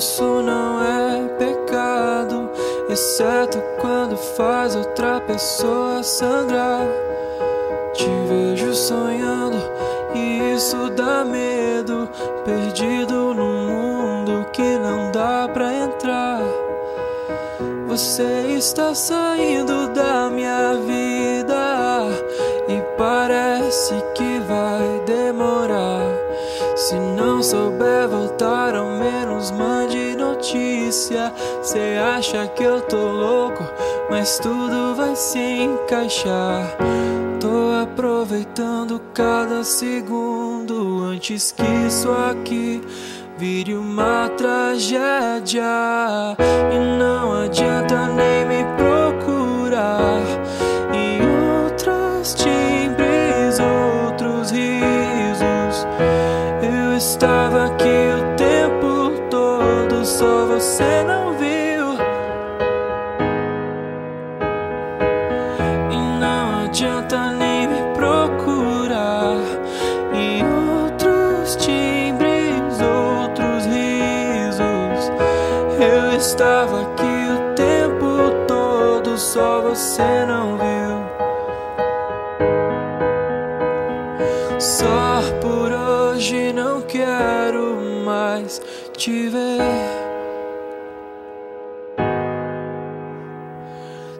isso não é pecado, exceto quando faz outra pessoa sangrar. Te vejo sonhando e isso dá medo, perdido num mundo que não dá pra entrar. Você está saindo da minha vida e parece que vai demorar. Se não souber voltar, ao menos mande notícia. Cê acha que eu tô louco, mas tudo vai se encaixar. Tô aproveitando cada segundo antes que isso aqui vire uma tragédia. E não adianta nem me procurar. E outras timbres, estava aqui o tempo todo, só você não viu. E não adianta nem me procurar. E outros timbres, outros risos. Eu estava aqui o tempo todo, só você não viu. Só te ver.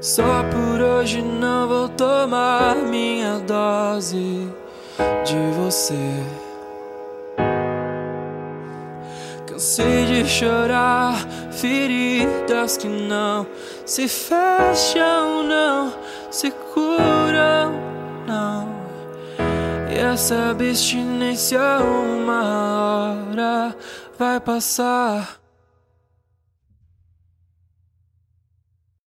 Só por hoje não vou tomar minha dose de você. Cansei de chorar, feridas que não se fecham, não se curam, não. E essa abstinência uma hora vai passar.